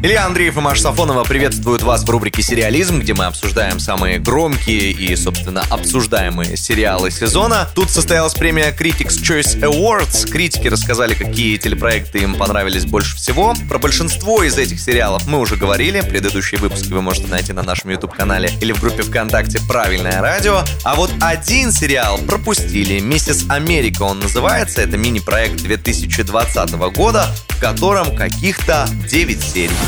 Илья Андреев и Маша Сафонова приветствуют вас в рубрике «Сериализм», где мы обсуждаем самые громкие и, собственно, обсуждаемые сериалы сезона. Тут состоялась премия Critics' Choice Awards. Критики рассказали, какие телепроекты им понравились больше всего. Про большинство из этих сериалов мы уже говорили. Предыдущие выпуски вы можете найти на нашем YouTube-канале или в группе ВКонтакте «Правильное радио». А вот один сериал пропустили. «Миссис Америка» он называется. Это мини-проект 2020 года, в котором каких-то 9 серий.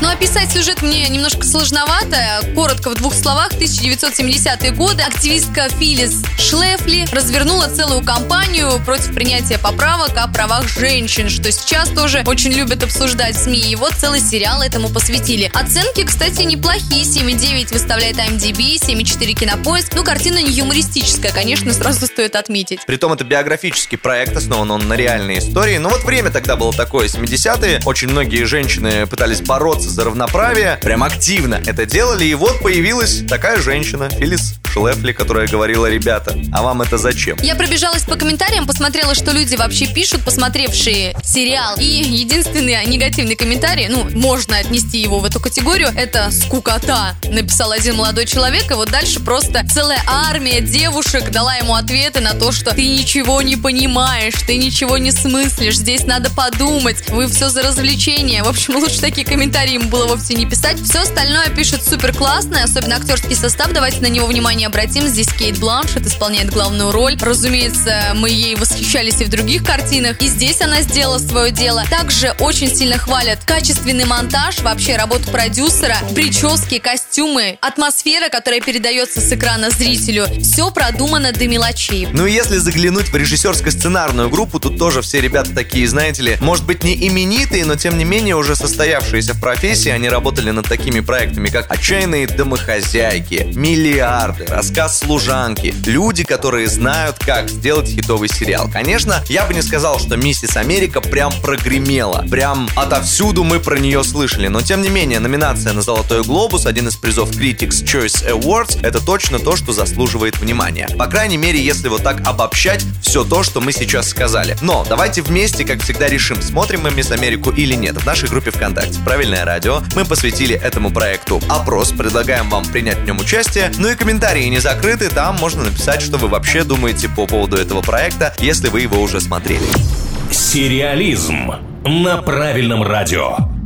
Но описать сюжет мне немножко сложновато. Коротко, в двух словах, 1970-е годы активистка Филлис Шлефли развернула целую кампанию против принятия поправок о правах женщин, что сейчас тоже очень любят обсуждать в СМИ. И вот целый сериал этому посвятили. Оценки, кстати, неплохие. 7,9 выставляет IMDb, 7,4 кинопоиск. Ну, картина не юмористическая, конечно, сразу стоит отметить. Притом это биографический проект, основан он на реальной истории. Но вот время тогда было такое, 70-е. Очень многие женщины пытались бороться за равноправие, прям активно это делали, и вот появилась такая женщина, Филлис Шлефли, которая говорила, ребята, а вам это зачем? Я пробежалась по комментариям, посмотрела, что люди вообще пишут, посмотревшие сериал. И единственный негативный комментарий, ну, можно отнести его в эту категорию, это «скукота», написал один молодой человек, и вот дальше просто целая армия девушек дала ему ответы на то, что ты ничего не понимаешь, ты ничего не смыслишь, здесь надо подумать, вы все за развлечение. В общем, лучше такие комментарии им было вовсе не писать. Все остальное пишет супер классно, особенно актерский состав. Давайте на него внимание обратим. Здесь Кейт Бланшет исполняет главную роль. Разумеется, мы ей восхищались и в других картинах. И здесь она сделала свое дело. Также очень сильно хвалят качественный монтаж, вообще работу продюсера, прически, костюмы, атмосфера, которая передается с экрана зрителю. Все продумано до мелочей. Ну и если заглянуть в режиссерско-сценарную группу, тут тоже все ребята такие, знаете ли, может быть не именитые, но тем не менее уже состоявшиеся в профессии они работали над такими проектами, как «Отчаянные домохозяйки», «Миллиарды», «Рассказ служанки», люди, которые знают, как сделать хитовый сериал. Конечно, я бы не сказал, что «Миссис Америка» прям прогремела, прям отовсюду мы про нее слышали, но тем не менее номинация на «Золотой глобус», один из призов Critics' Choice Awards, это точно то, что заслуживает внимания. По крайней мере, если вот так обобщать все то, что мы сейчас сказали. Но давайте вместе, как всегда, решим, смотрим мы «Мисс Америку» или нет в нашей группе ВКонтакте. Правильное радио мы посвятили этому проекту опрос, предлагаем вам принять в нем участие. Ну и комментарии не закрыты, там можно написать, что вы вообще думаете по поводу этого проекта, если вы его уже смотрели. Сериализм на правильном радио.